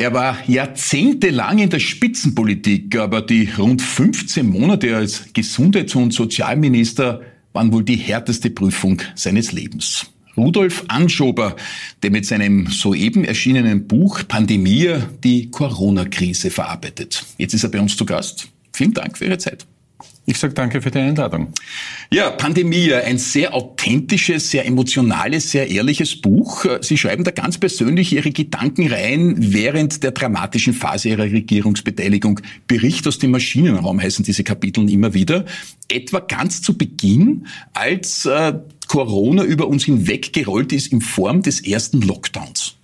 Er war jahrzehntelang in der Spitzenpolitik, aber die rund 15 Monate als Gesundheits- und Sozialminister waren wohl die härteste Prüfung seines Lebens. Rudolf Anschober, der mit seinem soeben erschienenen Buch Pandemie die Corona-Krise verarbeitet. Jetzt ist er bei uns zu Gast. Vielen Dank für Ihre Zeit. Ich sage danke für die Einladung. Ja, Pandemie, ein sehr authentisches, sehr emotionales, sehr ehrliches Buch. Sie schreiben da ganz persönlich Ihre Gedanken rein während der dramatischen Phase Ihrer Regierungsbeteiligung. Bericht aus dem Maschinenraum heißen diese Kapitel immer wieder. Etwa ganz zu Beginn, als äh, Corona über uns hinweggerollt ist in Form des ersten Lockdowns.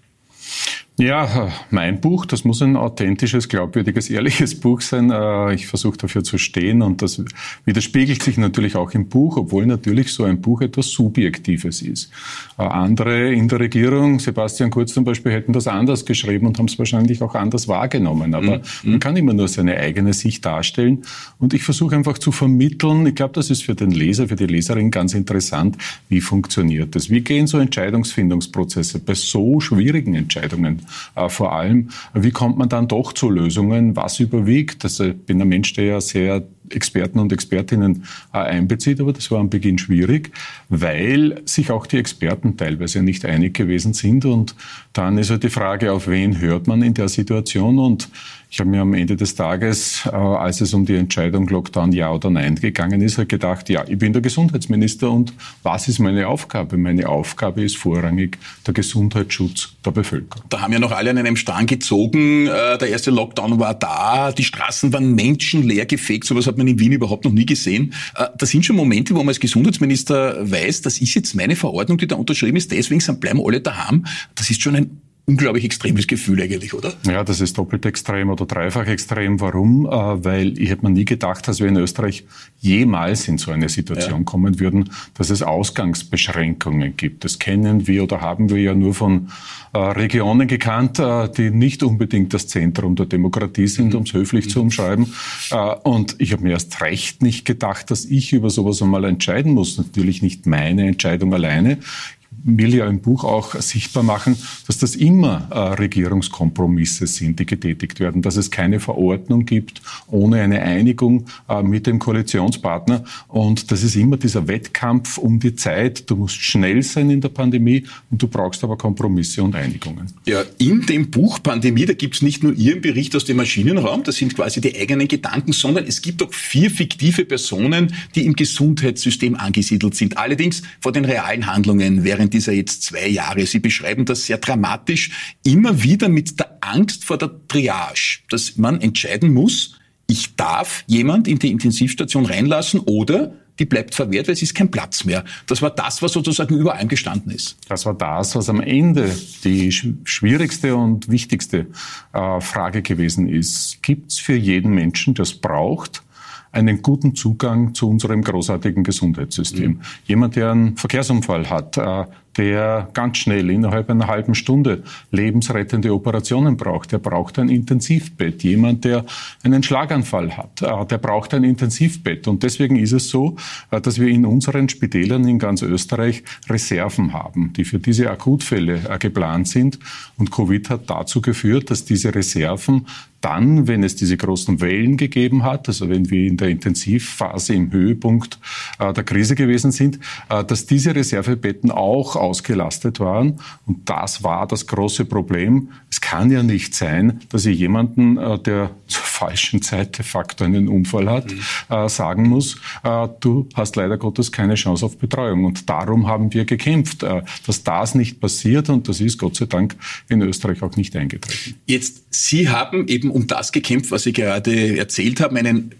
Ja, mein Buch, das muss ein authentisches, glaubwürdiges, ehrliches Buch sein. Äh, ich versuche dafür zu stehen und das widerspiegelt sich natürlich auch im Buch, obwohl natürlich so ein Buch etwas Subjektives ist. Äh, andere in der Regierung, Sebastian Kurz zum Beispiel, hätten das anders geschrieben und haben es wahrscheinlich auch anders wahrgenommen. Aber mhm. man kann immer nur seine eigene Sicht darstellen und ich versuche einfach zu vermitteln. Ich glaube, das ist für den Leser, für die Leserin ganz interessant. Wie funktioniert das? Wie gehen so Entscheidungsfindungsprozesse bei so schwierigen Entscheidungen äh, vor allem, wie kommt man dann doch zu Lösungen? Was überwiegt? Also ich bin ein Mensch, der ja sehr Experten und Expertinnen äh, einbezieht, aber das war am Beginn schwierig, weil sich auch die Experten teilweise nicht einig gewesen sind und dann ist halt die Frage, auf wen hört man in der Situation und ich habe mir am Ende des Tages, äh, als es um die Entscheidung Lockdown ja oder nein gegangen ist, halt gedacht, ja, ich bin der Gesundheitsminister und was ist meine Aufgabe? Meine Aufgabe ist vorrangig der Gesundheitsschutz der Bevölkerung. Da haben ja noch alle an einem Strang gezogen. Äh, der erste Lockdown war da, die Straßen waren menschenleer gefegt, sowas hat man in Wien überhaupt noch nie gesehen. Äh, das sind schon Momente, wo man als Gesundheitsminister weiß, das ist jetzt meine Verordnung, die da unterschrieben ist, deswegen bleiben alle daheim. Das ist schon ein unglaublich extremes Gefühl eigentlich, oder? Ja, das ist doppelt extrem oder dreifach extrem. Warum? Äh, weil ich hätte mir nie gedacht, dass wir in Österreich jemals in so eine Situation ja. kommen würden, dass es Ausgangsbeschränkungen gibt. Das kennen wir oder haben wir ja nur von äh, Regionen gekannt, äh, die nicht unbedingt das Zentrum der Demokratie sind, mhm. um es höflich mhm. zu umschreiben. Und ich habe mir erst recht nicht gedacht, dass ich über sowas einmal entscheiden muss. Natürlich nicht meine Entscheidung alleine will ja im Buch auch sichtbar machen, dass das immer äh, Regierungskompromisse sind, die getätigt werden, dass es keine Verordnung gibt ohne eine Einigung äh, mit dem Koalitionspartner. Und das ist immer dieser Wettkampf um die Zeit. Du musst schnell sein in der Pandemie und du brauchst aber Kompromisse und Einigungen. Ja, in dem Buch Pandemie, da gibt es nicht nur Ihren Bericht aus dem Maschinenraum, das sind quasi die eigenen Gedanken, sondern es gibt auch vier fiktive Personen, die im Gesundheitssystem angesiedelt sind. Allerdings vor den realen Handlungen während dieser jetzt zwei Jahre. Sie beschreiben das sehr dramatisch, immer wieder mit der Angst vor der Triage, dass man entscheiden muss, ich darf jemand in die Intensivstation reinlassen oder die bleibt verwehrt, weil es ist kein Platz mehr. Das war das, was sozusagen über gestanden ist. Das war das, was am Ende die schwierigste und wichtigste äh, Frage gewesen ist. Gibt es für jeden Menschen, der es braucht, einen guten Zugang zu unserem großartigen Gesundheitssystem. Mhm. Jemand, der einen Verkehrsunfall hat, äh, der ganz schnell innerhalb einer halben Stunde lebensrettende Operationen braucht, der braucht ein Intensivbett. Jemand, der einen Schlaganfall hat, äh, der braucht ein Intensivbett. Und deswegen ist es so, äh, dass wir in unseren Spitälern in ganz Österreich Reserven haben, die für diese Akutfälle geplant sind. Und Covid hat dazu geführt, dass diese Reserven dann, wenn es diese großen Wellen gegeben hat, also wenn wir in der Intensivphase im Höhepunkt äh, der Krise gewesen sind, äh, dass diese Reservebetten auch ausgelastet waren. Und das war das große Problem. Es kann ja nicht sein, dass ich jemanden, äh, der zur falschen Zeit de facto einen Unfall hat, mhm. Äh, sagen muss, äh, du hast leider Gottes keine Chance auf Betreuung. Und darum haben wir gekämpft, dass das nicht passiert. Und das ist Gott sei Dank in Österreich auch nicht eingetreten. Jetzt, Sie haben eben um das gekämpft, was Sie gerade erzählt haben, einen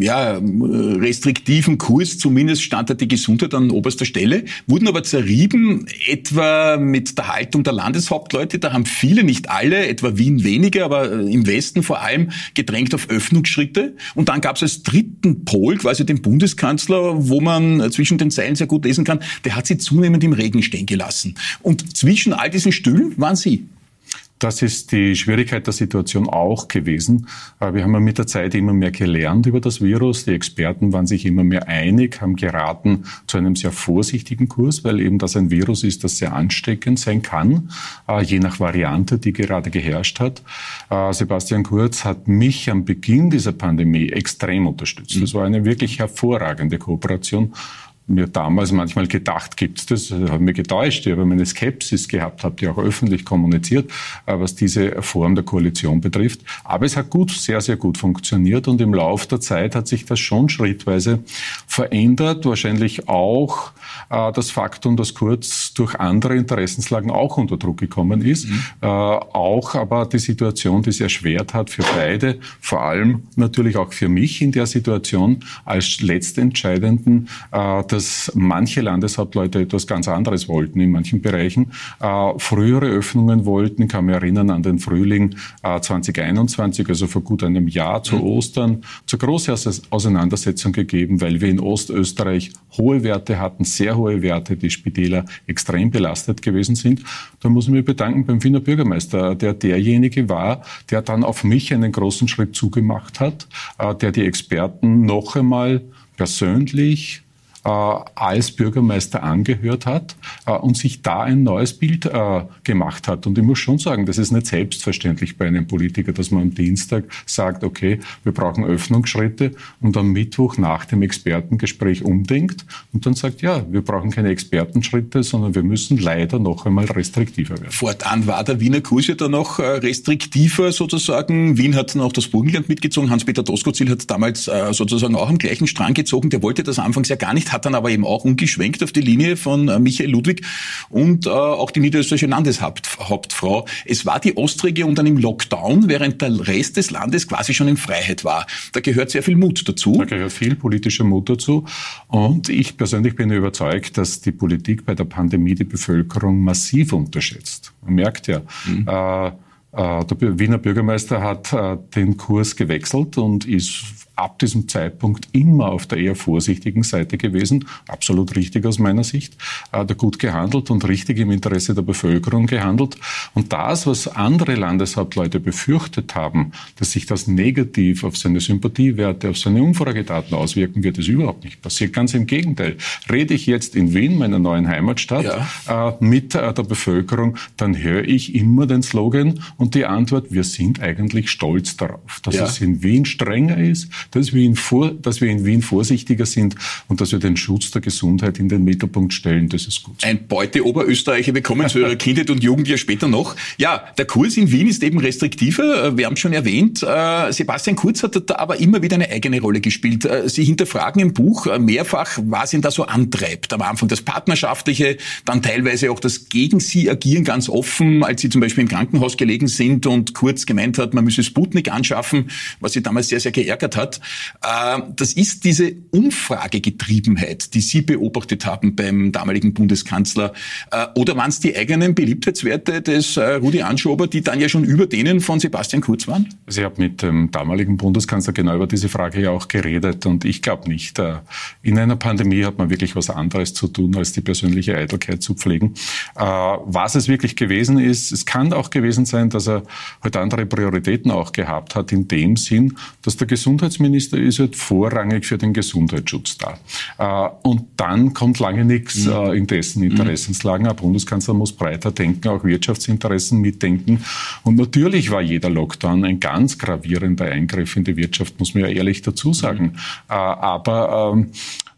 ja, restriktiven Kurs, zumindest stand da die Gesundheit an oberster Stelle, wurden aber zerrieben, etwa mit der Haltung der Landeshauptleute. Da haben viele, nicht alle, etwa Wien weniger, aber im Westen vor allem gedrängt auf Öffnungsschritte. Und dann gab es als dritten Pol quasi den Bundeskanzler, wo man zwischen den Zeilen sehr gut lesen kann, der hat sie zunehmend im Regen stehen gelassen. Und zwischen all diesen Stühlen waren Sie. Das ist die Schwierigkeit der Situation auch gewesen. Äh, wir haben ja mit der Zeit immer mehr gelernt über das Virus. Die Experten waren sich immer mehr einig, haben geraten zu einem sehr vorsichtigen Kurs, weil eben das ein Virus ist, das sehr ansteckend sein kann, äh, je nach Variante, die gerade geherrscht hat. Äh, Sebastian Kurz hat mich am Beginn dieser Pandemie extrem unterstützt. Das war eine wirklich hervorragende Kooperation mir damals manchmal gedacht, gibt's das? das hat mir getäuscht. Ich habe meine Skepsis gehabt, habe die auch öffentlich kommuniziert, äh, was diese Form der Koalition betrifft. Aber es hat gut, sehr, sehr gut funktioniert und im Laufe der Zeit hat sich das schon schrittweise verändert. Wahrscheinlich auch äh, das Faktum, dass Kurz durch andere Interessenslagen auch unter Druck gekommen ist. Mhm. Äh, auch aber die Situation, die es erschwert hat für beide, vor allem natürlich auch für mich in der Situation als letztentscheidenden, äh, dass manche Landeshauptleute etwas ganz anderes wollten in manchen Bereichen. Äh, frühere Öffnungen wollten, ich kann mich erinnern an den Frühling äh, 2021, also vor gut einem Jahr zu mhm. Ostern, zur großen Auseinandersetzung gegeben, weil wir in Ostösterreich hohe Werte hatten, sehr hohe Werte, die Spitäler extrem belastet gewesen sind. Da muss ich mich bedanken beim Wiener Bürgermeister, der derjenige war, der dann auf mich einen großen Schritt zugemacht hat, äh, der die Experten noch einmal persönlich als Bürgermeister angehört hat äh, und sich da ein neues Bild äh, gemacht hat. Und ich muss schon sagen, das ist nicht selbstverständlich bei einem Politiker, dass man am Dienstag sagt, okay, wir brauchen Öffnungsschritte und am Mittwoch nach dem Expertengespräch umdenkt und dann sagt, ja, wir brauchen keine Expertenschritte, sondern wir müssen leider noch einmal restriktiver werden. Fortan war der Wiener Kurs ja dann noch restriktiver sozusagen. Wien hat dann auch das Burgenland mitgezogen. Hans-Peter Doskozil hat damals sozusagen auch am gleichen Strang gezogen. Der wollte das anfangs ja gar nicht hat dann aber eben auch umgeschwenkt auf die Linie von äh, Michael Ludwig und äh, auch die niederösterreichische Landeshauptfrau. Es war die Ostregion dann im Lockdown, während der Rest des Landes quasi schon in Freiheit war. Da gehört sehr viel Mut dazu. Da gehört viel politischer Mut dazu. Und ich persönlich bin überzeugt, dass die Politik bei der Pandemie die Bevölkerung massiv unterschätzt. Man merkt ja, mhm. äh, äh der Wiener Bürgermeister hat äh, den Kurs gewechselt und ist ab diesem Zeitpunkt immer auf der eher vorsichtigen Seite gewesen. Absolut richtig aus meiner Sicht. Hat er gut gehandelt und richtig im Interesse der Bevölkerung gehandelt. Und das, was andere Landeshauptleute befürchtet haben, dass sich das negativ auf seine Sympathiewerte, auf seine Umfragedaten auswirken wird, ist überhaupt nicht passiert. Ganz im Gegenteil. Rede ich jetzt in Wien, meiner neuen Heimatstadt, ja. äh, mit äh, der Bevölkerung, dann höre ich immer den Slogan und die Antwort, wir sind eigentlich stolz darauf, dass ja. es in Wien strenger ist, dass wir, in vor, dass wir in Wien vorsichtiger sind und dass wir den Schutz der Gesundheit in den Mittelpunkt stellen. Das ist gut. Ein Beute Oberösterreicher. Wir kommen zu Ihrer Kindheit und Jugend ja später noch. Ja, der Kurs in Wien ist eben restriktiver. Wir haben schon erwähnt. Äh, Sebastian Kurz hat da aber immer wieder eine eigene Rolle gespielt. Äh, Sie hinterfragen im Buch mehrfach, was ihn da so antreibt. Am Anfang das Partnerschaftliche, dann teilweise auch das gegen Sie agieren ganz offen, als Sie zum Beispiel im Krankenhaus gelegen sind und Kurz gemeint hat, man müsse Sputnik anschaffen, was Sie damals sehr, sehr geärgert hat. Äh, das ist diese Umfragegetriebenheit, die Sie beobachtet haben beim damaligen Bundeskanzler. Äh, oder waren es die eigenen Beliebtheitswerte des äh, Rudi Anschober, die dann ja schon über denen von Sebastian Kurz waren? Also ich habe mit dem damaligen Bundeskanzler genau über diese Frage ja auch geredet und ich glaube nicht. In einer Pandemie hat man wirklich was anderes zu tun, als die persönliche Eitelkeit zu pflegen. Was es wirklich gewesen ist, es kann auch gewesen sein, dass er halt andere Prioritäten auch gehabt hat, in dem Sinn, dass der Gesundheitsminister Gesundheitsminister ist halt vorrangig für den Gesundheitsschutz da. Äh, und dann kommt lange nichts mhm. Äh, in dessen mhm. Interessenslagen. Ein Bundeskanzler muss breiter denken, auch Wirtschaftsinteressen mitdenken. Und natürlich war jeder Lockdown ein ganz gravierender Eingriff in die Wirtschaft, muss man ja ehrlich dazu sagen. Mhm. Äh, aber ähm,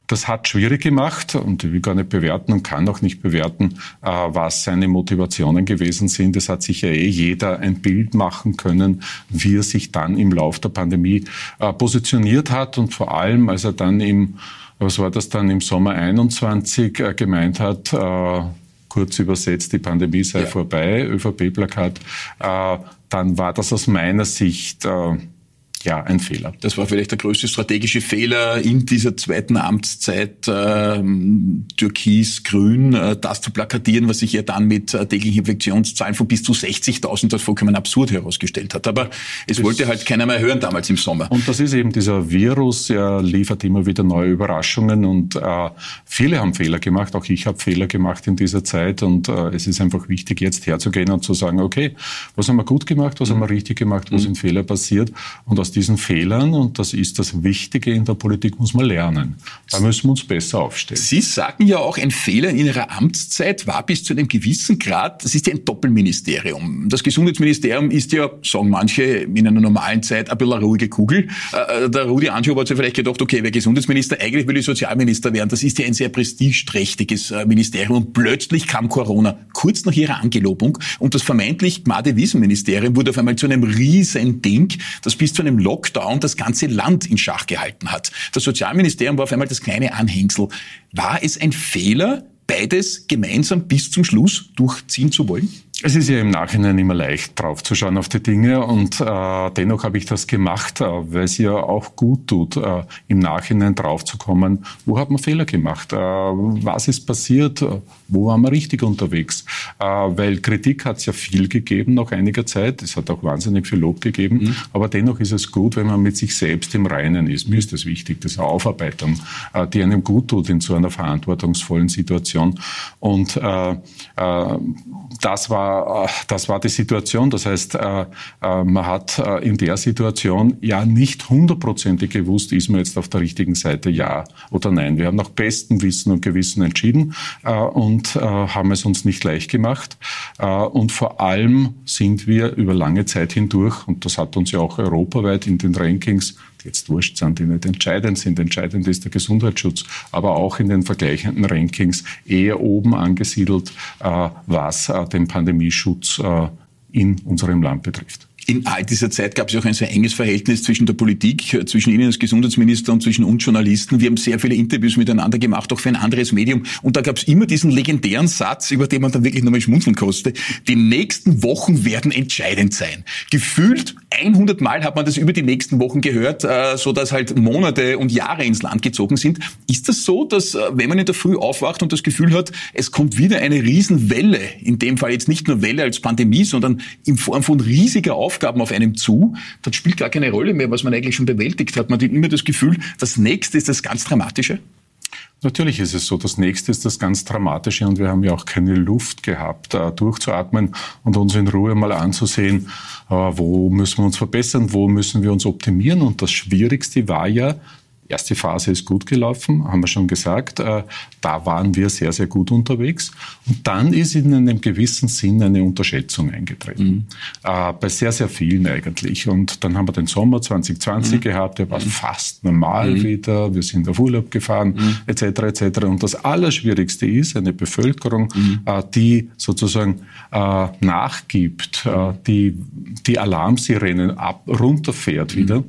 das hat schwierig gemacht und ich will gar nicht bewerten und kann auch nicht bewerten, äh, was seine Motivationen gewesen sind. Es hat sich ja eh jeder ein Bild machen können, wie er sich dann im Lauf der Pandemie äh, positioniert hat und vor allem, als er dann im, was war das dann im Sommer 21 äh, gemeint hat, kurz übersetzt, die Pandemie sei ja. vorbei, ÖVP-Plakat, dann war das aus meiner Sicht ja, ein Fehler. Das war vielleicht der größte strategische Fehler in dieser zweiten Amtszeit, äh, türkis-grün, äh, das zu plakatieren, was sich ja dann mit äh, täglichen Infektionszahlen von bis zu 60.000 als vollkommen absurd herausgestellt hat. Aber es das wollte halt keiner mehr hören damals im Sommer. Und das ist eben dieser Virus, er liefert immer wieder neue Überraschungen und äh, viele haben Fehler gemacht, auch ich habe Fehler gemacht in dieser Zeit und äh, es ist einfach wichtig, jetzt herzugehen und zu sagen, okay, was haben wir gut gemacht, was mhm. haben wir richtig gemacht, wo mhm. sind Fehler passiert und aus diesen Fehlern, und das ist das Wichtige in der Politik, muss man lernen. Da müssen wir uns besser aufstellen. Sie sagen ja auch, ein Fehler in Ihrer Amtszeit war bis zu einem gewissen Grad, das ist ja ein Doppelministerium. Das Gesundheitsministerium ist ja, sagen manche, in einer normalen Zeit ein bisschen eine ruhige Kugel. Äh, der Rudi Anschober hat sich vielleicht gedacht, okay, wer Gesundheitsminister, eigentlich will ich Sozialminister werden. Das ist ja ein sehr prestigeträchtiges äh, Ministerium. Und plötzlich kam Corona, kurz nach ihrer Angelobung, und das vermeintlich Gmade-Wiesen-Ministerium wurde auf einmal zu einem riesen Ding, das bis zu einem Lockdown das ganze Land in Schach gehalten hat. Das Sozialministerium war auf einmal das kleine Anhängsel. War es ein Fehler, beides gemeinsam bis zum Schluss durchziehen zu wollen? Es ist ja im Nachhinein immer leicht draufzuschauen auf die Dinge und äh, dennoch habe ich das gemacht, äh, weil es ja auch gut tut, äh, im Nachhinein draufzukommen, wo hat man Fehler gemacht, äh, was ist passiert, wo waren wir richtig unterwegs, äh, weil Kritik hat es ja viel gegeben nach einiger Zeit, es hat auch wahnsinnig viel Lob gegeben, mhm. aber dennoch ist es gut, wenn man mit sich selbst im Reinen ist. Mir ist das wichtig, das ist eine Aufarbeitung, äh, die einem gut tut in so einer verantwortungsvollen Situation und das war äh, das war die Situation. Das heißt, äh, äh, man hat in der Situation ja nicht hundertprozentig gewusst, ist man jetzt auf der richtigen Seite, ja oder nein. Wir haben nach bestem Wissen und Gewissen entschieden und haben es uns nicht leicht gemacht. Und vor allem sind wir über lange Zeit hindurch, und das hat uns ja auch europaweit in den Rankings jetzt wurscht sind, die nicht entscheidend sind. Entscheidend ist der Gesundheitsschutz, aber auch in den vergleichenden Rankings eher oben angesiedelt, äh, was äh, den Pandemieschutz äh, in unserem Land betrifft in all dieser Zeit gab es auch ein sehr enges Verhältnis zwischen der Politik, zwischen Ihnen als Gesundheitsminister und zwischen uns Journalisten. Wir haben sehr viele Interviews miteinander gemacht, auch für ein anderes Medium. Und da gab es immer diesen legendären Satz, über den man dann wirklich nochmal schmunzeln kostet. Die nächsten Wochen werden entscheidend sein. Gefühlt 100 Mal hat man das über die nächsten Wochen gehört, äh, so dass halt Monate und Jahre ins Land gezogen sind. Ist das so, dass äh, wenn man in der Früh aufwacht und das Gefühl hat, es kommt wieder eine Riesenwelle, in dem Fall jetzt nicht nur Welle als Pandemie, sondern in Form von riesiger Aufmerksamkeit, Aufgaben auf einem zu, dann spielt gar keine Rolle mehr, was man eigentlich schon bewältigt hat. Man hat immer das Gefühl, das nächste ist das ganz Dramatische. Natürlich ist es so. Das nächste ist das ganz Dramatische und wir haben ja auch keine Luft gehabt, äh, durchzuatmen und uns in Ruhe mal anzusehen, äh, wo müssen wir uns verbessern, wo müssen wir uns optimieren. Und das Schwierigste war ja, erste Phase ist gut gelaufen, haben wir schon gesagt. Äh, da waren wir sehr, sehr gut unterwegs. Und dann ist in einem gewissen Sinn eine Unterschätzung eingetreten. Mhm. Äh, bei sehr, sehr vielen eigentlich. Und dann haben wir den Sommer 2020 mhm. gehabt, der war mhm. fast normal mhm. wieder. Wir sind auf Urlaub gefahren, etc. Mhm. etc. Und das Allerschwierigste ist eine Bevölkerung, mhm. äh, die sozusagen nachgibt, die die Alarmsirenen ab, runterfährt wieder,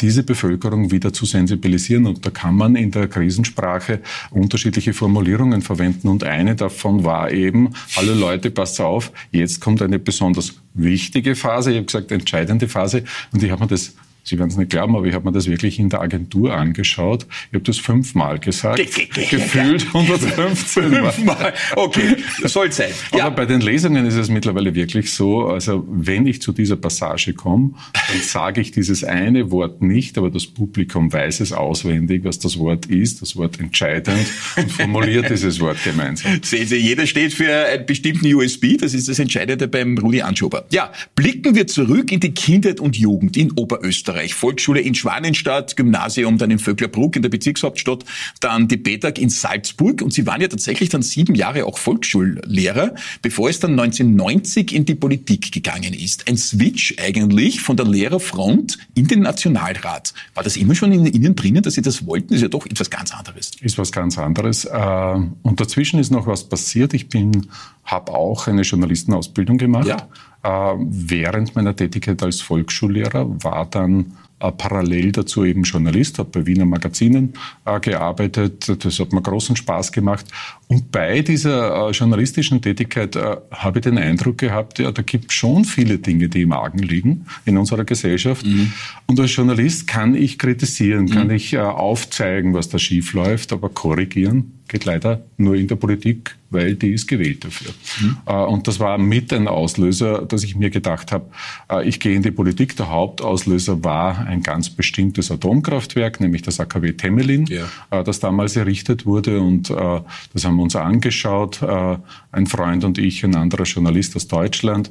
diese Bevölkerung wieder zu sensibilisieren sensibilisieren. Und da kann man in der Krisensprache unterschiedliche Formulierungen verwenden. Und eine davon war eben, alle Leute, passt auf, jetzt kommt eine besonders wichtige Phase, ich habe gesagt, entscheidende Phase. Und ich habe mir das Sie werden es nicht glauben, aber ich habe mir das wirklich in der Agentur angeschaut. Ich habe das fünfmal gesagt. Gefühlt 115 Mal. Fünfmal. Okay, soll sein. Ja. Aber bei den Lesungen ist es mittlerweile wirklich so, also wenn ich zu dieser Passage komme, dann sage ich dieses eine Wort nicht, aber das Publikum weiß es auswendig, was das Wort ist, das Wort entscheidend und formuliert dieses Wort gemeinsam. Sehen Sie, jeder steht für einen bestimmten USB, das ist das Entscheidende beim Rudi Anschober. Ja, blicken wir zurück in die Kindheit und Jugend in Oberösterreich. Österreich. Volksschule in Schwanenstadt, Gymnasium dann in Vöcklerbruck in der Bezirkshauptstadt, dann die BETAG in Salzburg und Sie waren ja tatsächlich dann sieben Jahre auch Volksschullehrer, bevor es dann 1990 in die Politik gegangen ist. Ein Switch eigentlich von der Lehrerfront in den Nationalrat. War das immer schon in Ihnen drinnen, dass Sie das wollten? Das ist ja doch etwas ganz anderes. Ist was ganz anderes. Äh, und dazwischen ist noch was passiert. Ich bin, habe auch eine Journalistenausbildung gemacht. Ja. Äh, während meiner Tätigkeit als Volksschullehrer war dann äh, parallel dazu eben Journalist, habe bei Wiener Magazinen äh, gearbeitet. Das hat mir großen Spaß gemacht. Und bei dieser äh, journalistischen Tätigkeit äh, habe ich den Eindruck gehabt, ja, da gibt es schon viele Dinge, die im Argen liegen in unserer Gesellschaft. Mhm. Und als Journalist kann ich kritisieren, kann mhm. ich aufzeigen, was da schief läuft, aber korrigieren geht leider nur in der Politik, weil die ist gewählt dafür. Mhm. Äh, und das war mit ein Auslöser, dass ich mir gedacht habe, äh, ich gehe in die Politik. Der Hauptauslöser war ein ganz bestimmtes Atomkraftwerk, nämlich das AKW Temelin, ja. Äh, das damals errichtet wurde. Und das haben wir uns angeschaut, ein Freund und ich, ein anderer Journalist aus Deutschland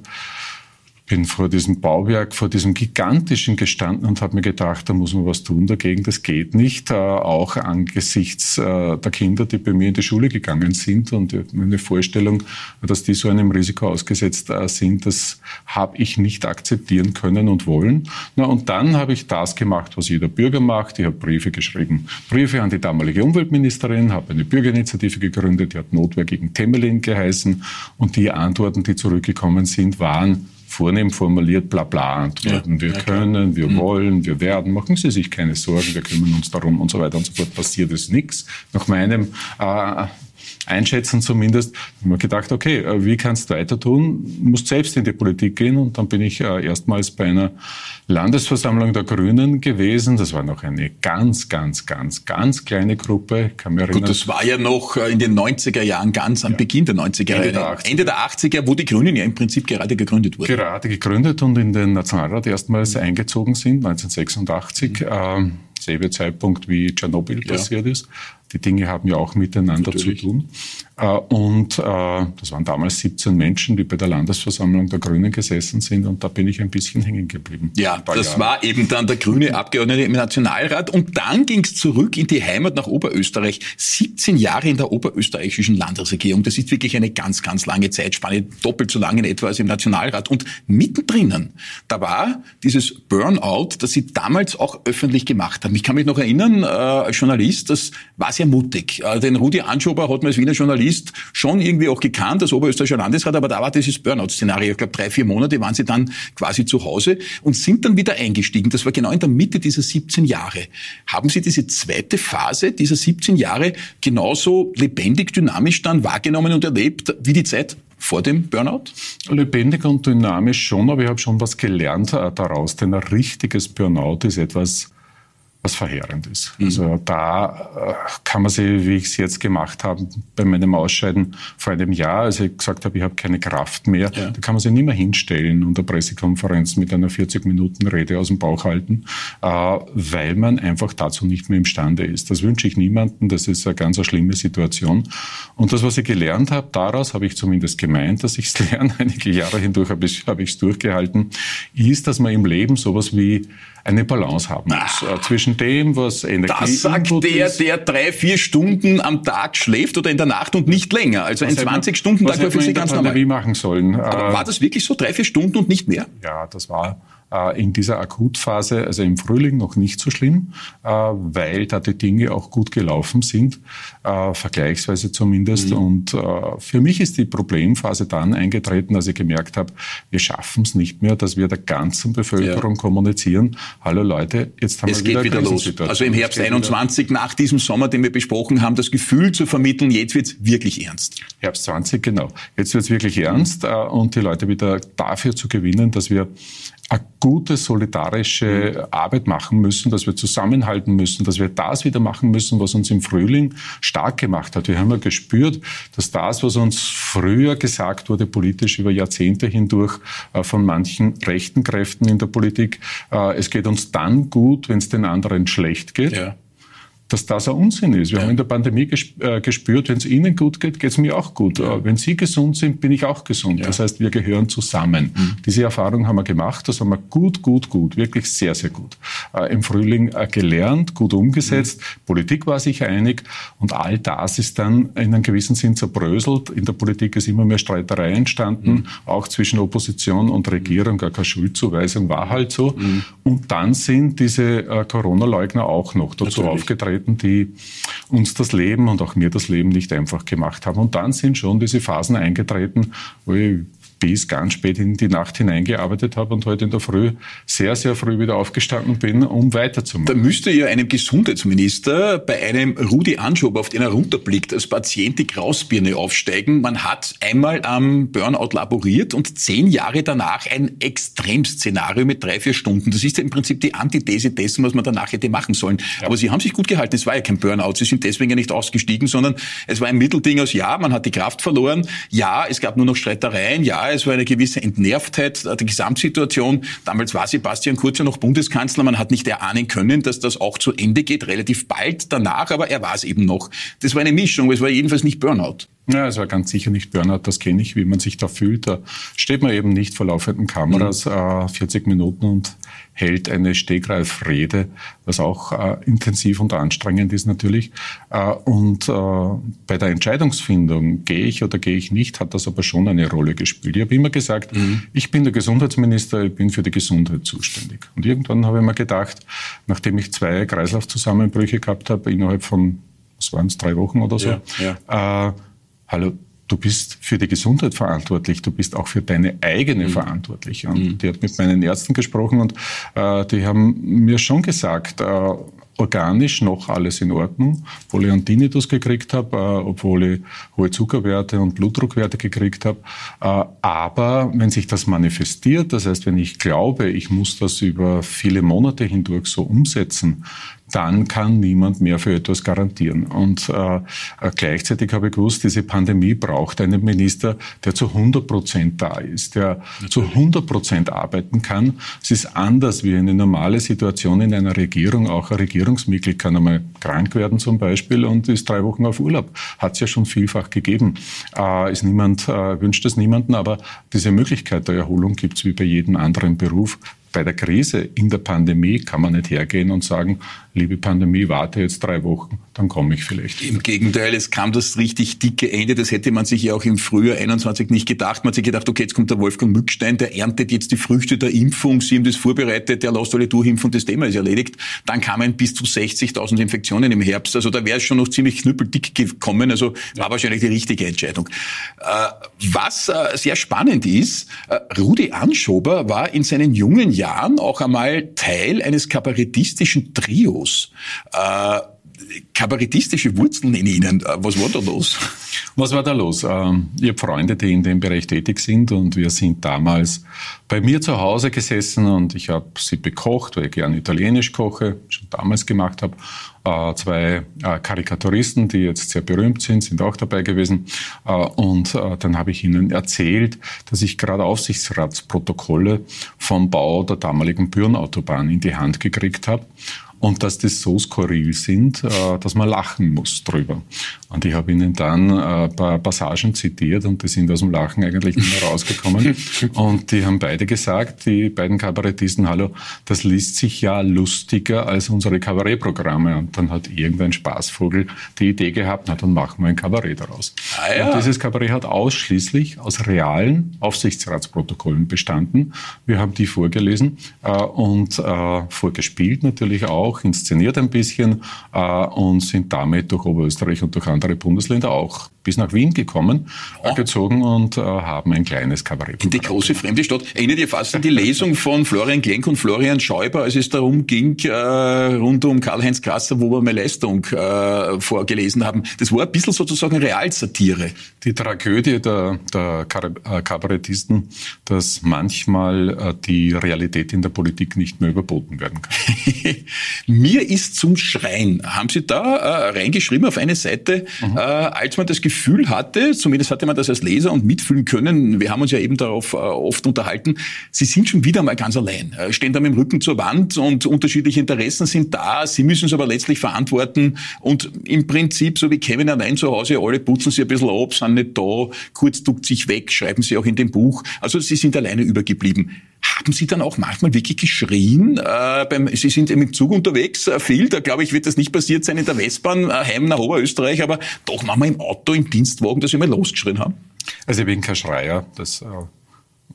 bin vor diesem Bauwerk, vor diesem gigantischen gestanden und habe mir gedacht, da muss man was tun dagegen. Das geht nicht, äh, auch angesichts äh, der Kinder, die bei mir in die Schule gegangen sind und meine Vorstellung, dass die so einem Risiko ausgesetzt äh, sind, das habe ich nicht akzeptieren können und wollen. Na, und dann habe ich das gemacht, was jeder Bürger macht. Ich habe Briefe geschrieben, Briefe an die damalige Umweltministerin, habe eine Bürgerinitiative gegründet, die hat Notwehr gegen Temelin geheißen und die Antworten, die zurückgekommen sind, waren vornehm formuliert, bla bla antworten. Ja, wir ja, können, wir mhm. wollen, wir werden, machen Sie sich keine Sorgen, wir kümmern uns darum und so weiter und so fort. Passiert ist nichts. Nach meinem äh, einschätzen zumindest. Ich habe gedacht, okay, äh, wie kannst du weiter tun? Du musst selbst in die Politik gehen und dann bin ich äh, erstmals bei einer Landesversammlung der Grünen gewesen. Das war noch eine ganz, ganz, ganz, ganz kleine Gruppe. Ich kann mich erinnern. Gut, das war ja noch äh, in den 90er Jahren, ganz am ja. Beginn der 90er Jahre. Ende der 80er. Ende der 80er, wo die Grünen ja im Prinzip gerade gegründet wurden. Gerade gegründet und in den Nationalrat erstmals mhm. eingezogen sind, 1986. Mhm. Ähm, selbe Zeitpunkt wie Tschernobyl ja. passiert ist. Die Dinge haben ja auch miteinander Natürlich. zu tun. Äh, und äh, das waren damals 17 Menschen, die bei der Landesversammlung der Grünen gesessen sind. Und da bin ich ein bisschen hängen geblieben. Ja, das Jahre. war eben dann der grüne Abgeordnete im Nationalrat. Und dann ging es zurück in die Heimat nach Oberösterreich. 17 Jahre in der oberösterreichischen Landesregierung. Das ist wirklich eine ganz, ganz lange Zeitspanne. Doppelt so lange in etwa als im Nationalrat. Und mittendrin, da war dieses Burnout, das Sie damals auch öffentlich gemacht haben. Ich kann mich noch erinnern, äh, als Journalist, das war sehr mutig. Den Rudi Anschober hat man als Wiener Journalist Journalist schon irgendwie auch gekannt, als Oberösterreichischer Landesrat, aber da war dieses Burnout-Szenario. Ich glaube, drei, vier Monate waren sie dann quasi zu Hause und sind dann wieder eingestiegen. Das war genau in der Mitte dieser 17 Jahre. Haben Sie diese zweite Phase dieser 17 Jahre genauso lebendig, dynamisch dann wahrgenommen und erlebt wie die Zeit vor dem Burnout? Lebendig und dynamisch schon, aber ich habe schon was gelernt äh, daraus, denn ein richtiges Burnout ist etwas, was verheerend ist. Mhm. Also da äh, kann man sich, wie ich es jetzt gemacht habe, bei meinem Ausscheiden vor einem Jahr, als ich gesagt habe, ich habe keine Kraft mehr, ja. da kann man sich nicht mehr hinstellen und eine Pressekonferenz mit einer 40-Minuten-Rede aus dem Bauch halten, äh, weil man einfach dazu nicht mehr imstande ist. Das wünsche ich niemandem, das ist eine ganz schlimme Situation. Und das, was ich gelernt habe, daraus habe ich zumindest gemeint, dass ich es lerne, einige Jahre hindurch habe ich es durchgehalten, ist, dass man im Leben sowas wie eine Balance haben muss ah, zwischen dem, was Energie Das sagt der, ist. der drei, vier Stunden am Tag schläft oder in der Nacht und nicht länger. Also ein 20-Stunden-Tag war für Sie ganz normal. Machen sollen. Aber war das wirklich so? Drei, vier Stunden und nicht mehr? Ja, das war äh, in dieser Akutphase, also im Frühling noch nicht so schlimm, äh, weil da die Dinge auch gut gelaufen sind, äh, vergleichsweise zumindest. Mhm. Und für mich ist die Problemphase dann eingetreten, als ich gemerkt habe, wir schaffen es nicht mehr, dass wir der ganzen Bevölkerung ja. kommunizieren, hallo Leute, jetzt haben es wir wieder, wieder los. Also im Herbst 21, nach diesem Sommer, den wir besprochen haben, das Gefühl zu vermitteln, jetzt wird es wirklich ernst. Herbst 20, genau. Jetzt wird es wirklich ernst mhm. und die Leute wieder dafür zu gewinnen, dass wir gute solidarische mhm. Arbeit machen müssen, dass wir zusammenhalten müssen, dass wir das wieder machen müssen, was uns im Frühling stark gemacht hat. Wir haben ja gespürt, dass das, was uns früher gesagt wurde, politisch über Jahrzehnte hindurch äh, von manchen rechten Kräften in der Politik, äh, es geht uns dann gut, wenn es den anderen schlecht geht. Ja dass das ein Unsinn ist. Wir ja. haben in der Pandemie äh, gespürt, wenn es Ihnen gut geht, geht es mir auch gut. Ja. Wenn Sie gesund sind, bin ich auch gesund. Ja. Das heißt, wir gehören zusammen. Mhm. Diese Erfahrung haben wir gemacht, das haben wir gut, gut, gut, wirklich sehr, sehr gut äh, im Frühling äh, gelernt, gut umgesetzt. Mhm. Politik war sich einig und all das ist dann in einem gewissen Sinn zerbröselt. In der Politik ist immer mehr Streiterei entstanden, mhm. auch zwischen Opposition und Regierung, gar keine Schuldzuweisung, war halt so. Mhm. Und dann sind diese äh, Corona-Leugner auch noch dazu Natürlich. aufgetreten Leuten, die uns das Leben und auch mir das Leben nicht einfach gemacht haben. Und dann sind schon diese Phasen eingetreten, wo ich bis ganz spät in die Nacht hineingearbeitet habe und heute in der Früh sehr, sehr früh wieder aufgestanden bin, um weiterzumachen. Da müsste ja einem Gesundheitsminister bei einem Rudi Anschober, auf den er runterblickt, als Patient die Krausbirne aufsteigen. Man hat einmal am Burnout laboriert und zehn Jahre danach ein Extremszenario mit drei, vier Stunden. Das ist ja im Prinzip die Antithese dessen, was man danach hätte machen sollen. Ja. Aber Sie haben sich gut gehalten. Es war ja kein Burnout. Sie sind deswegen ja nicht ausgestiegen, sondern es war ein Mittelding aus, ja, man hat die Kraft verloren. Ja, es gab nur noch Streitereien. Ja, es war eine gewisse Entnervtheit der Gesamtsituation. Damals war Sebastian Kurz ja noch Bundeskanzler. Man hat nicht erahnen können, dass das auch zu Ende geht, relativ bald danach, aber er war es eben noch. Das war eine Mischung. Es war jedenfalls nicht Burnout. Ja, es war ganz sicher nicht Burnout, das kenne ich, wie man sich da fühlt. Da steht man eben nicht vor laufenden Kameras mhm. äh, 40 Minuten und hält eine Stegreifrede, was auch äh, intensiv und anstrengend ist natürlich. Äh, und äh, bei der Entscheidungsfindung, gehe ich oder gehe ich nicht, hat das aber schon eine Rolle gespielt. Ich habe immer gesagt, mhm. ich bin der Gesundheitsminister, ich bin für die Gesundheit zuständig. Und irgendwann habe ich mir gedacht, nachdem ich zwei Kreislaufzusammenbrüche gehabt habe, innerhalb von, was waren es, drei Wochen oder so, ja, ja. Äh, hallo, du bist für die Gesundheit verantwortlich, du bist auch für deine eigene mhm. verantwortlich. Und mhm. die hat mit meinen Ärzten gesprochen und äh, die haben mir schon gesagt, äh, organisch noch alles in Ordnung, obwohl ich einen Tinnitus gekriegt habe, äh, obwohl ich hohe Zuckerwerte und Blutdruckwerte gekriegt habe. Äh, aber wenn sich das manifestiert, das heißt, wenn ich glaube, ich muss das über viele Monate hindurch so umsetzen, dann kann niemand mehr für etwas garantieren. Und äh, gleichzeitig habe ich gewusst, diese Pandemie braucht einen Minister, der zu 100 Prozent da ist, der Natürlich. zu 100 Prozent arbeiten kann. Es ist anders wie eine normale Situation in einer Regierung. Auch ein Regierungsmitglied kann einmal krank werden zum Beispiel und ist drei Wochen auf Urlaub. Hat es ja schon vielfach gegeben. Äh, ist niemand, äh, wünscht es niemanden, aber diese Möglichkeit der Erholung gibt es wie bei jedem anderen Beruf bei der Krise in der Pandemie kann man nicht hergehen und sagen, liebe Pandemie, warte jetzt drei Wochen, dann komme ich vielleicht. Im Gegenteil, es kam das richtig dicke Ende. Das hätte man sich ja auch im Frühjahr 21 nicht gedacht. Man hat sich gedacht, okay, jetzt kommt der Wolfgang Mückstein, der erntet jetzt die Früchte der Impfung. Sie haben das vorbereitet, der lässt alle durchimpfen das Thema ist erledigt. Dann kamen bis zu 60.000 Infektionen im Herbst. Also da wäre es schon noch ziemlich knüppeldick gekommen. Also war wahrscheinlich die richtige Entscheidung. Äh, was äh, sehr spannend ist, äh, Rudi Anschober war in seinen jungen Jahren auch einmal Teil eines kabarettistischen Trios. Äh, kabarettistische Wurzeln in Ihnen. Äh, was war da los? Was war da los? Ähm, ich habe Freunde, die in dem Bereich tätig sind und wir sind damals bei mir zu Hause gesessen und ich habe sie bekocht, weil ich gerne Italienisch koche, schon damals gemacht habe. Äh, zwei äh, Karikaturisten, die jetzt sehr berühmt sind, sind auch dabei gewesen. Und dann habe ich ihnen erzählt, dass ich gerade Aufsichtsratsprotokolle vom Bau der damaligen Bürenautobahn in die Hand gekriegt habe und dass das so skurril sind, äh, dass man lachen muss drüber. Und ich habe ihnen dann äh, ein paar Passagen zitiert und die sind aus dem Lachen eigentlich nicht mehr rausgekommen. und die haben beide gesagt, die beiden Kabarettisten, hallo, das liest sich ja lustiger als unsere Kabarettprogramme. Und dann hat irgendein Spaßvogel die Idee gehabt, na dann machen wir ein Kabarett daraus. Ah, ja. Und dieses Kabarett hat ausschließlich aus realen Aufsichtsratsprotokollen bestanden. Wir haben die vorgelesen äh, und vorgespielt natürlich auch auch, inszeniert ein bisschen äh, und sind damit durch Oberösterreich und durch andere Bundesländer auch bis nach Wien gekommen, oh. gezogen und äh, haben ein kleines Kabarett. In die große fremde Stadt. Erinnert ihr fast an die Lesung von Florian Klenk und Florian Schäuber, als es darum ging, äh, rund um Karl-Heinz Krasser, wo wir mehr Leistung äh, vorgelesen haben. Das war ein bisschen sozusagen Realsatire. Die Tragödie der, der äh, Kabarettisten, dass manchmal äh, die Realität in der Politik nicht mehr überboten werden kann. Mir ist zum Schreien. Haben Sie da äh, reingeschrieben auf eine Seite, mhm. äh, als man das Gefühl hatte, zumindest hatte man das als Leser und mitfühlen können, wir haben uns ja eben darauf äh, oft unterhalten, Sie sind schon wieder mal ganz allein, äh, stehen da mit dem Rücken zur Wand und unterschiedliche Interessen sind da, Sie müssen es aber letztlich verantworten und im Prinzip, so wie Kevin allein zu Hause, alle putzen Sie ein bisschen ab, sind nicht da, kurz duckt sich weg, schreiben Sie auch in dem Buch. Also Sie sind alleine übergeblieben. Haben Sie dann auch manchmal wirklich geschrien? Äh, beim, Sie sind im Zug unterwegs, äh, viel, da glaube ich, wird das nicht passiert sein in der Westbahn, äh, heim nach Oberösterreich, aber doch manchmal im Auto, im Dienstwagen, dass Sie mal losgeschrien haben? Also ich bin kein Schreier, das äh,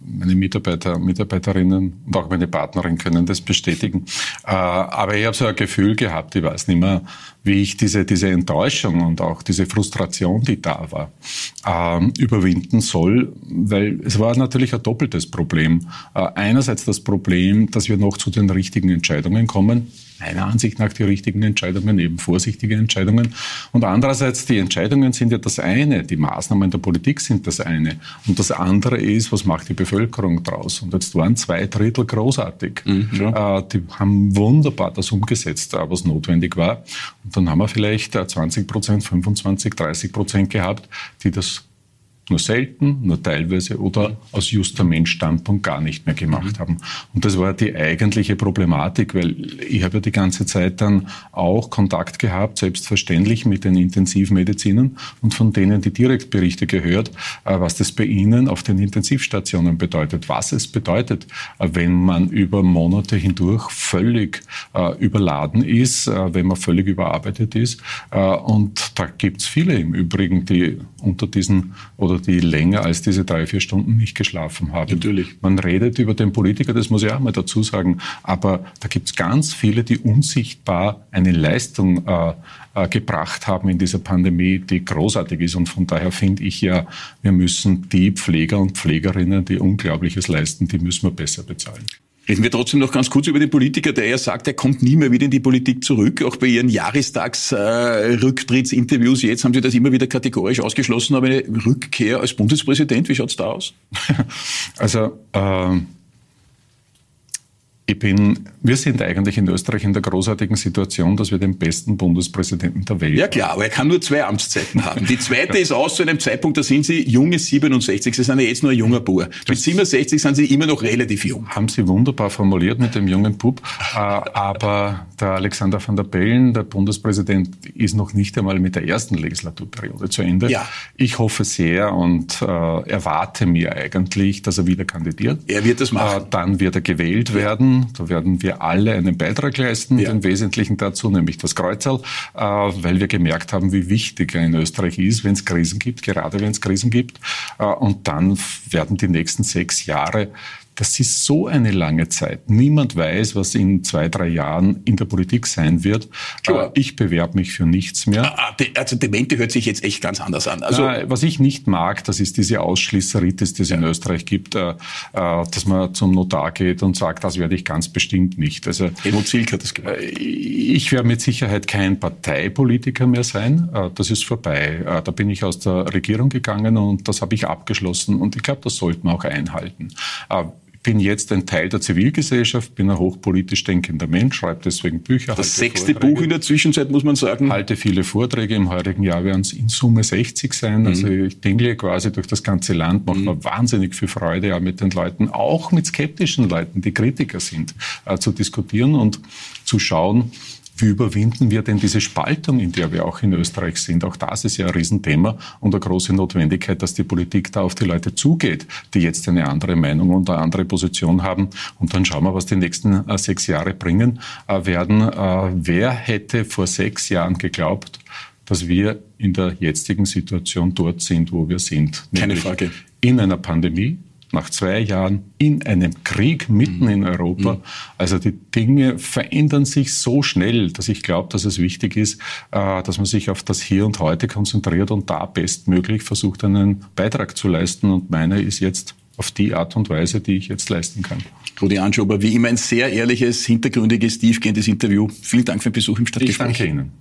meine Mitarbeiter, Mitarbeiterinnen und auch meine Partnerin können das bestätigen. Äh, aber ich habe so ein Gefühl gehabt, ich weiß nicht mehr, wie ich diese, diese Enttäuschung und auch diese Frustration, die da war, ähm, überwinden soll, weil es war natürlich ein doppeltes Problem. Äh, einerseits das Problem, dass wir noch zu den richtigen Entscheidungen kommen, meiner Ansicht nach die richtigen Entscheidungen, eben vorsichtige Entscheidungen. Und andererseits, die Entscheidungen sind ja das eine, die Maßnahmen der Politik sind das eine. Und das andere ist, was macht die Bevölkerung draus? Und jetzt waren zwei Drittel großartig. Mhm, ja. Äh, die haben wunderbar das umgesetzt, äh, was notwendig war. Und dann haben wir vielleicht 20 äh, Prozent, 25, 30 Prozent gehabt, die das nur selten, nur teilweise oder aus juster Mensch-Standpunkt gar nicht mehr gemacht mhm. haben. Und das war die eigentliche Problematik, weil ich habe ja die ganze Zeit dann auch Kontakt gehabt, selbstverständlich mit den Intensivmedizinern und von denen die Direktberichte gehört, äh, was das bei ihnen auf den Intensivstationen bedeutet, was es bedeutet, äh, wenn man über Monate hindurch völlig äh, überladen ist, wenn man völlig überarbeitet ist. Und da gibt es viele im Übrigen, die unter diesen oder die länger als diese drei, vier Stunden nicht geschlafen haben. Natürlich. Man redet über den Politiker, das muss ich auch mal dazu sagen, aber da gibt es ganz viele, die unsichtbar eine Leistung äh, äh, gebracht haben in dieser Pandemie, die großartig ist. Und von daher finde ich ja, wir müssen die Pfleger und Pflegerinnen, die Unglaubliches leisten, die müssen wir besser bezahlen. Reden wir trotzdem noch ganz kurz über den Politiker, der ja sagt, er kommt nie mehr wieder in die Politik zurück. Auch bei Ihren Jahrestagsrücktrittsinterviews jetzt haben Sie das immer wieder kategorisch ausgeschlossen, aber eine Rückkehr als Bundespräsident, wie schaut's da aus? Also äh, ich bin, wir sind eigentlich in Österreich in der großartigen Situation, dass wir den besten Bundespräsidenten der Welt haben. Ja klar, aber er kann nur zwei Amtszeiten haben. Die zweite ja. ist aus zu einem Zeitpunkt, da sind Sie junge 67, Sie sind ja jetzt nur ein junger Bub. Mit 67 sind Sie immer noch relativ jung. Haben Sie wunderbar formuliert mit dem jungen Bub. Äh, aber der Alexander van der Bellen, der Bundespräsident, ist noch nicht einmal mit der ersten Legislaturperiode zu Ende. Ja. Ich hoffe sehr und äh, erwarte mir eigentlich, dass er wieder kandidiert. Er wird das machen. Äh, dann wird er gewählt werden da werden wir alle einen Beitrag leisten, ja. den Wesentlichen dazu, nämlich das Kreuzerl, äh, weil wir gemerkt haben, wie wichtig er in Österreich ist, wenn es Krisen gibt, gerade wenn es Krisen gibt. Äh, und dann werden die nächsten sechs Jahre das ist so eine lange Zeit. Niemand weiß, was in zwei, drei Jahren in der Politik sein wird. Klar. Äh, ich bewerbe mich für nichts mehr. Ah, ah, also Demente hört sich jetzt echt ganz anders an. Also Na, was ich nicht mag, das ist diese Ausschließeritis, die es in Österreich gibt, äh, äh, dass man zum Notar geht und sagt, das werde ich ganz bestimmt nicht. Also Helmut Zilk hat das gemacht. Ich werde mit Sicherheit kein Parteipolitiker mehr sein. Das ist vorbei. Da bin ich aus der Regierung gegangen und das habe ich abgeschlossen und ich glaube, das sollten wir auch einhalten bin jetzt ein Teil der Zivilgesellschaft, bin ein hochpolitisch denkender Mensch, schreibe deswegen Bücher. Das sechste Vorträge, Buch in der Zwischenzeit, muss man sagen. Halte viele Vorträge. Im heurigen Jahr werden es in Summe 60 sein. Also mhm. Also ich denke quasi durch das ganze Land, macht mhm. mir wahnsinnig viel Freude, ja, mit den Leuten, auch mit skeptischen Leuten, die Kritiker sind, äh, zu diskutieren und zu schauen, wie überwinden wir denn diese Spaltung, in der wir auch in Österreich sind? Auch das ist ja ein Riesenthema und eine große Notwendigkeit, dass die Politik da auf die Leute zugeht, die jetzt eine andere Meinung und eine andere Position haben. Und dann schauen wir, was die nächsten äh, sechs Jahre bringen äh, werden. Äh, wer hätte vor sechs Jahren geglaubt, dass wir in der jetzigen Situation dort sind, wo wir sind? Keine Frage. In einer Pandemie, nach zwei Jahren in einem Krieg mitten mhm. in Europa. Mhm. Also die Dinge verändern sich so schnell, dass ich glaube, dass es wichtig ist, äh, dass man sich auf das Hier und Heute konzentriert und da bestmöglich versucht, einen Beitrag zu leisten. Und meiner ist jetzt auf die Art und Weise, die ich jetzt leisten kann. Rudi Anschober, wie immer ein sehr ehrliches, hintergründiges, tiefgehendes Interview. Vielen Dank für den Besuch im Stadtgespräch. Ich danke Ihnen.